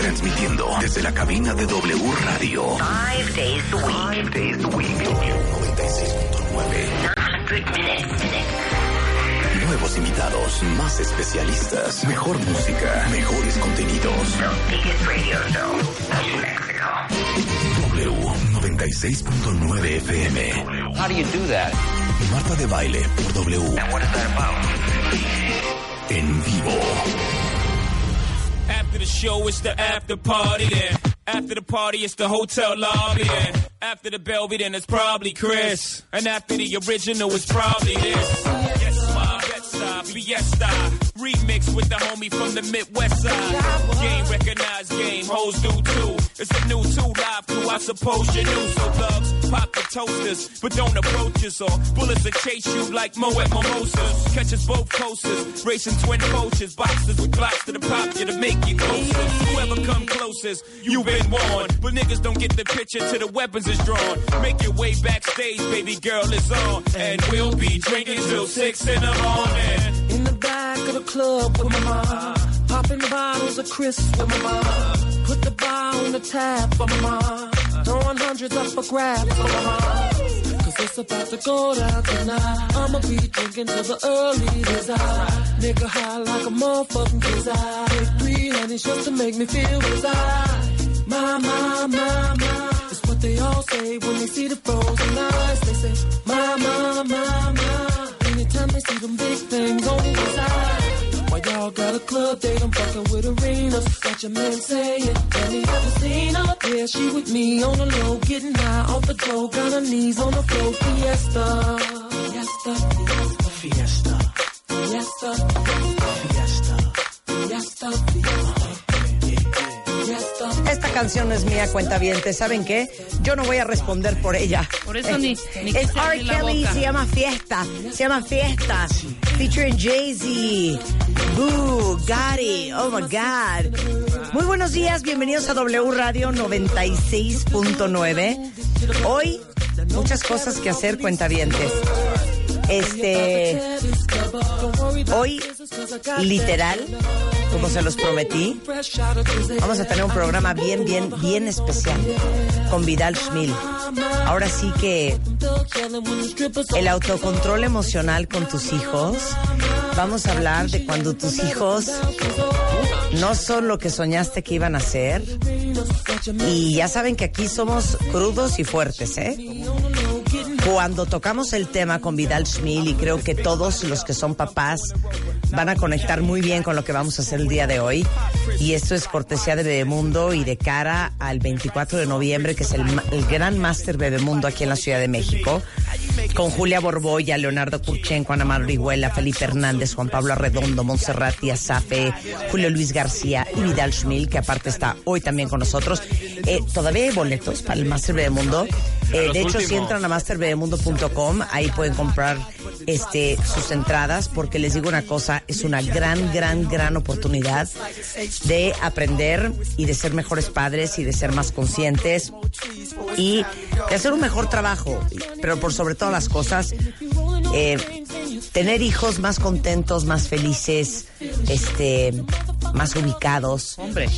Transmitiendo desde la cabina de W Radio. Five days a week. Five days a week. W96.9. 900 minutes. Nuevos invitados, más especialistas, mejor música, mejores contenidos. The biggest radio show in Mexico. W 96.9 FM. How do you do that? Marta de baile por W. And what is that about? En vivo. After the show, it's the after party then. After the party, it's the hotel lobby then. After the Belvy, then it's probably Chris. And after the original, it's probably this. Yes, my Betside, Fiesta. Remix with the homie from the Midwest side. Game recognized game, hoes do too. It's a new two live crew, I suppose you knew. So thugs, pop the toasters, but don't approach us or bullets will chase you like Moet Mimosas. Catch us both coasters, racing twin coaches, boxers with blocks to the pop you to make you closer. Whoever come closest, you've been warned. But niggas don't get the picture till the weapons is drawn. Make your way backstage, baby girl, it's on. And we'll be drinking till six in the morning. In the the club with my mom. Popping bottles of crisps with my mom. Put the bar on the tab for my mom. Throwing hundreds up for grabs for my mom. It's about to go down tonight. I'ma be drinking till the early desire. Nigga high like a motherfucking desire. Take three honeys just to make me feel desire. My, my, my, my. It's what they all say when they see the frozen eyes. They say, my, my, my, my. Anytime they see them big things y'all got a club date? I'm fucking with arenas. Got your man saying, Have you ever seen her? Yeah, she with me on the low, getting high off the dough. Got her knees on the floor. Fiesta. Fiesta. Fiesta. Fiesta. Fiesta. Fiesta. Fiesta. Esta canción no es mía, cuenta bien. ¿Saben qué? Yo no voy a responder por ella. Por eso ni- ni Es R. Kelly, se llama Fiesta. Se llama Fiesta. Featuring Jay-Z. Gotti. Oh my God. Muy buenos días, bienvenidos a W Radio 96.9. Hoy, muchas cosas que hacer, cuentavientes. Este. Hoy, literal, como se los prometí, vamos a tener un programa bien, bien, bien especial con Vidal Schmil. Ahora sí que el autocontrol emocional con tus hijos. Vamos a hablar de cuando tus hijos no son lo que soñaste que iban a ser. Y ya saben que aquí somos crudos y fuertes, ¿eh? Cuando tocamos el tema con Vidal Schmil, y creo que todos los que son papás van a conectar muy bien con lo que vamos a hacer el día de hoy. Y esto es cortesía de Bebemundo y de cara al 24 de noviembre, que es el, el gran máster Bebemundo aquí en la Ciudad de México. Con Julia Borboya, Leonardo Kurchenko, Ana Orihuela, Felipe Hernández, Juan Pablo Arredondo, Montserrat Safe, Julio Luis García y Vidal Schmil, que aparte está hoy también con nosotros. Eh, todavía hay boletos para el Máster Bebemundo. Eh, de hecho, si entran a masterbebemundo.com, ahí pueden comprar este sus entradas, porque les digo una cosa, es una gran, gran, gran oportunidad de aprender y de ser mejores padres y de ser más conscientes y de hacer un mejor trabajo, pero por sobre todas las cosas, eh, tener hijos más contentos, más felices, este, más ubicados Hombre,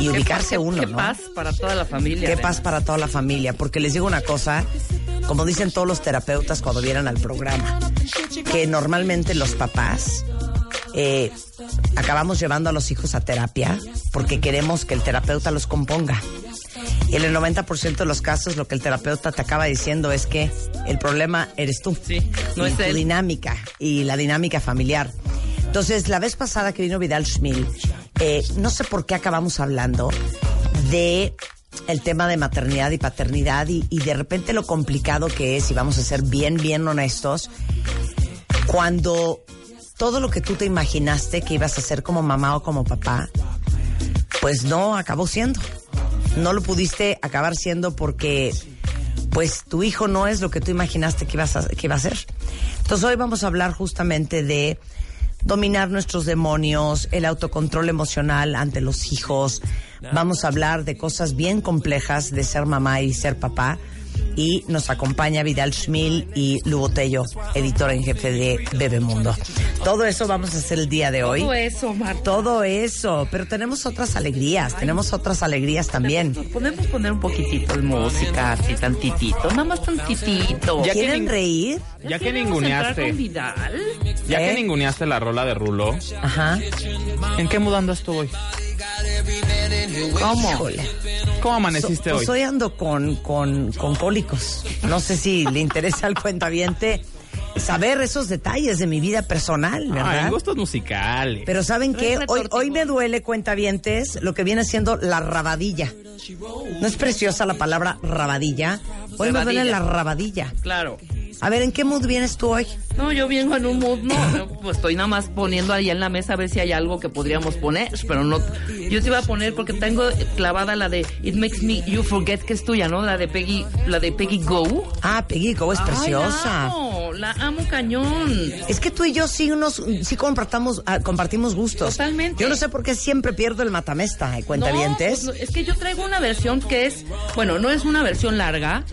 y ubicarse uno, qué ¿no? paz para toda la familia. Qué paz para toda la familia, porque les digo una cosa, como dicen todos los terapeutas cuando vienen al programa, que normalmente los papás eh, acabamos llevando a los hijos a terapia porque queremos que el terapeuta los componga. Y en el 90% de los casos lo que el terapeuta te acaba diciendo es que el problema eres tú. Sí, no y es tu él. dinámica y la dinámica familiar. Entonces, la vez pasada que vino Vidal Schmil, eh, no sé por qué acabamos hablando de el tema de maternidad y paternidad y, y de repente lo complicado que es, y vamos a ser bien, bien honestos, cuando todo lo que tú te imaginaste que ibas a hacer como mamá o como papá, pues no acabó siendo. No lo pudiste acabar siendo porque pues tu hijo no es lo que tú imaginaste que, ibas a- que iba a ser. Entonces hoy vamos a hablar justamente de dominar nuestros demonios, el autocontrol emocional ante los hijos. Vamos a hablar de cosas bien complejas de ser mamá y ser papá. Y nos acompaña Vidal Schmil y Lu Botello, editor en jefe de Bebemundo. Todo eso vamos a hacer el día de hoy. Todo eso, Marta. Todo eso, pero tenemos otras alegrías, tenemos otras alegrías también. Podemos poner un poquitito de música, así tantitito, nada más tantitito. Ya ¿Quieren reír? Ya que ninguneaste, con Vidal. ya ¿Eh? que ninguneaste la rola de Rulo, Ajá. ¿en qué tú hoy? ¿Cómo? Híjole. ¿Cómo amaneciste Pues hoy? hoy ando con, con, con cólicos. No sé si le interesa al cuentaviente saber esos detalles de mi vida personal, Ah, ¿verdad? en gustos musicales. Pero ¿saben qué? Hoy, hoy me duele, cuentavientes, lo que viene siendo la rabadilla. ¿No es preciosa la palabra rabadilla? Hoy me duele Rabadilla. la rabadilla. Claro. A ver, ¿en qué mood vienes tú hoy? No, yo vengo en un mood, no, no, pues estoy nada más poniendo ahí en la mesa a ver si hay algo que podríamos poner, pero no, yo te iba a poner porque tengo clavada la de It Makes Me You Forget que es tuya, ¿no? La de Peggy, la de Peggy Go. Ah, Peggy Go es Ay, preciosa. amo, la amo cañón. Es que tú y yo sí unos sí compartamos ah, compartimos gustos. Totalmente. Yo no sé por qué siempre pierdo el matamesta, ¿eh? cuentavientes. No, pues, no, es que yo traigo una versión que es, bueno, no es una versión larga,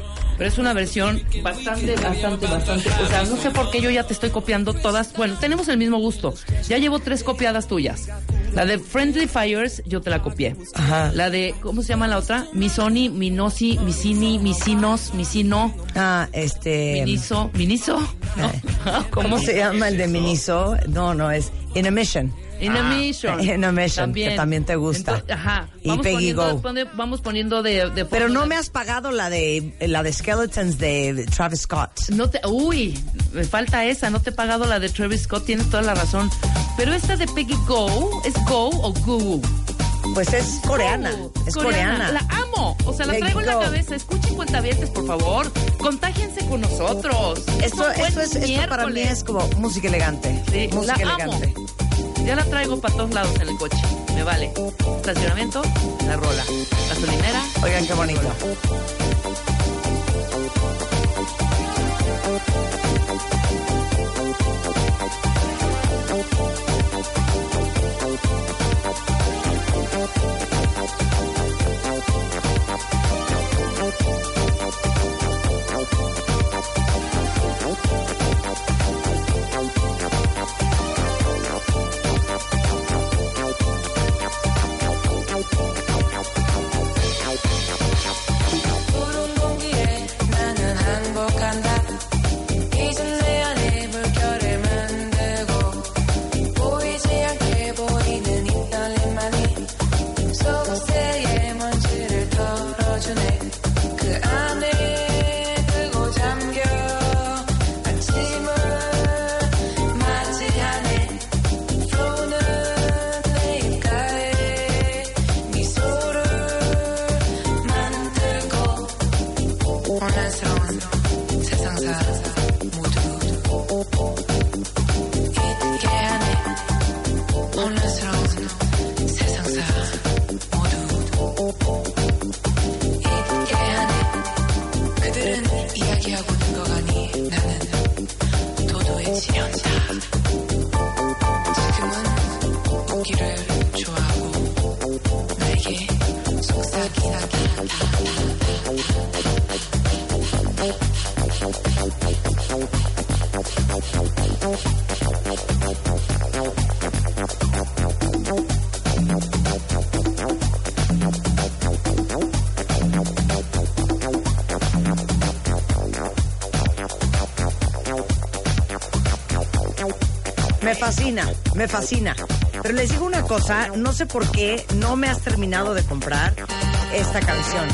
pero es una versión bastante, bastante, bastante. O sea, no sé por qué yo ya te estoy copiando todas. Bueno, tenemos el mismo gusto. Ya llevo tres copiadas tuyas. La de Friendly Fires, yo te la copié. Ajá. La de, ¿cómo se llama la otra? Misoni, Minosi, Misini, Misinos, Misino, Ah, este Miniso, Miniso. ¿no? ¿Cómo se llama el de Miniso? No, no es In a Mission. In a Mission. In a Mission, que también te gusta. Entonces, ajá. Y Vamos Peggy poniendo, Go. vamos poniendo de, de Pero no me has pagado la de la de Skeletons de, Travis Scott. No te, uy, me falta esa, no te he pagado la de Travis Scott, tienes toda la razón. Pero esta de Peggy Go, ¿es Go o Goo? Pues es coreana, es coreana. La amo, o sea, la traigo en la cabeza. Escuchen cuentavientes, por favor. Contágiense con nosotros. Esto, es, esto para mí es como música elegante. Sí, música la elegante. amo. Ya la traigo para todos lados en el coche. Me vale. Estacionamiento, la rola. Gasolinera. Oigan qué bonito. Me fascina, me fascina. Pero les digo una cosa, no sé por qué no me has terminado de comprar esta canción.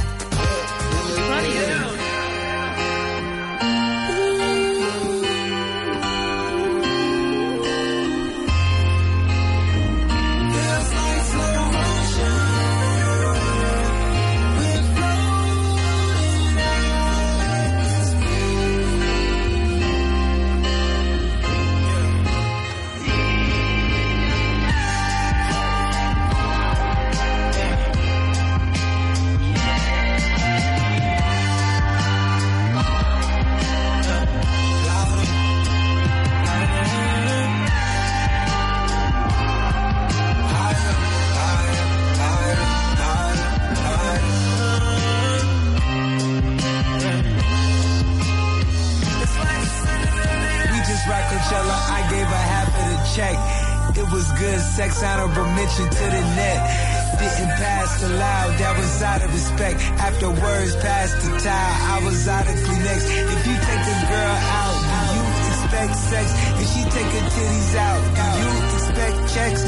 The words past the tide. I was out of Kleenex. If you take a girl out, do you expect sex? If she take her titties out, do you expect checks?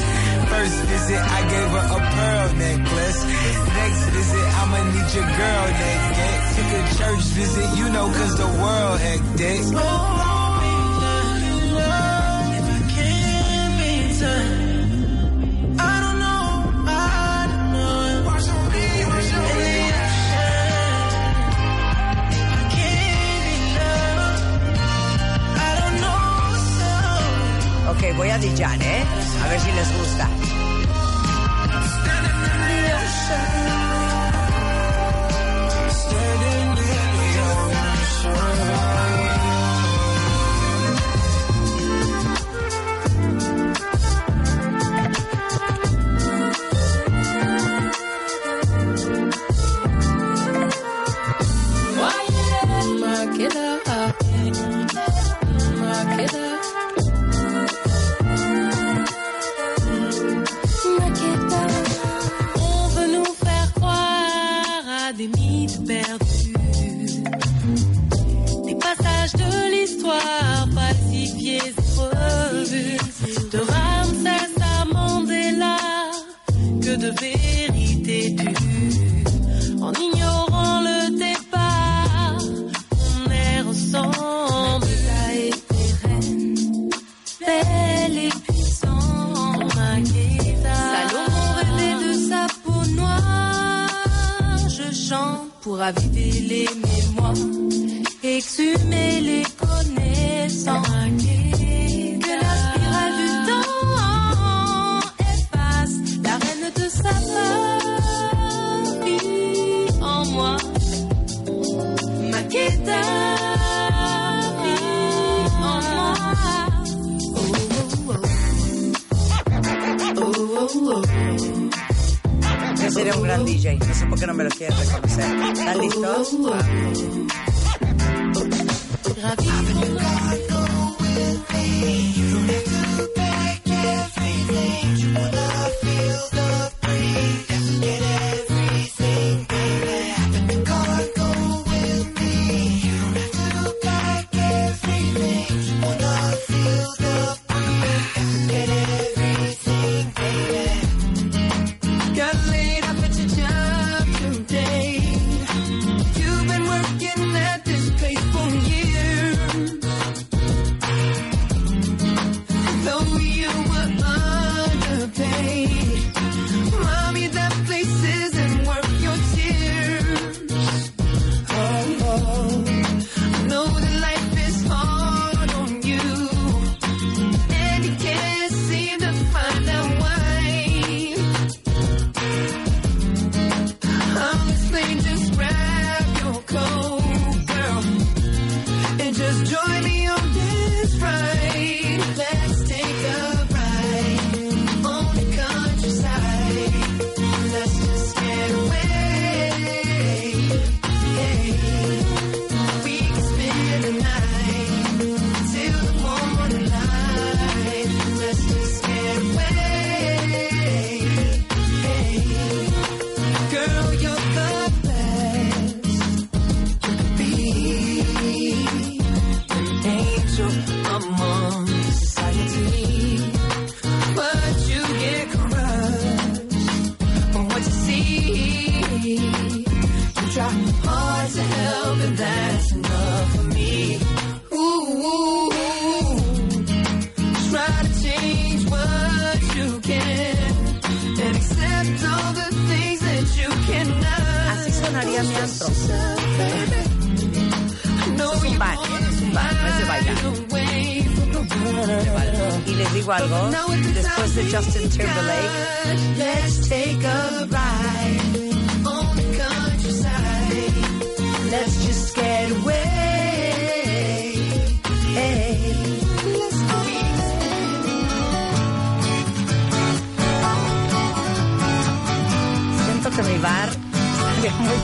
First visit, I gave her a pearl necklace. Next visit, I'ma need your girl naked. A church visit, you know, cause the world hectic. Slow Ok, voy a Dijan, ¿eh? A ver si les gusta. exhumer les try hard to help, and that's enough for me. Ooh, ooh, ooh. try to change what you can and accept all the things that you cannot. Así sonaría mi antro. Es un bar, ¿eh? es un bar, no es de bailar. Y les digo algo, después de Justin Timberlake, let's take a ride.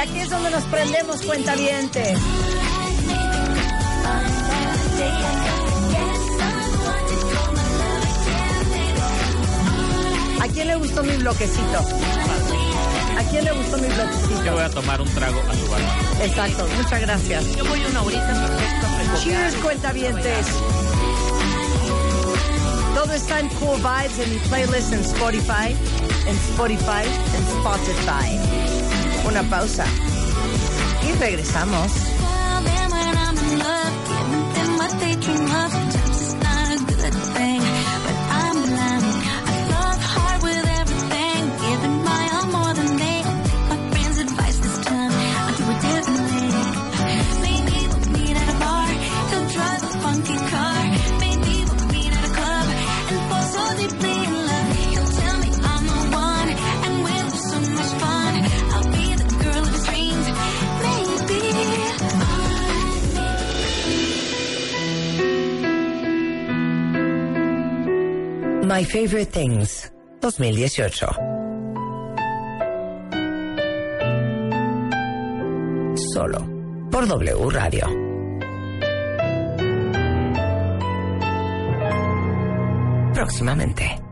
aquí es donde nos prendemos cuentavientes. ¿A quién le gustó mi bloquecito? ¿A quién le gustó mi bloquecito? Yo voy a tomar un trago a tu barba. Exacto, muchas gracias. Yo voy una horita. Cheers, cuentavientes. Todo está en Cool Vibes en mi playlist en Spotify, en Spotify, en Spotify. Una pausa. Y regresamos. My Favorite Things 2018. Solo por W Radio. Próximamente.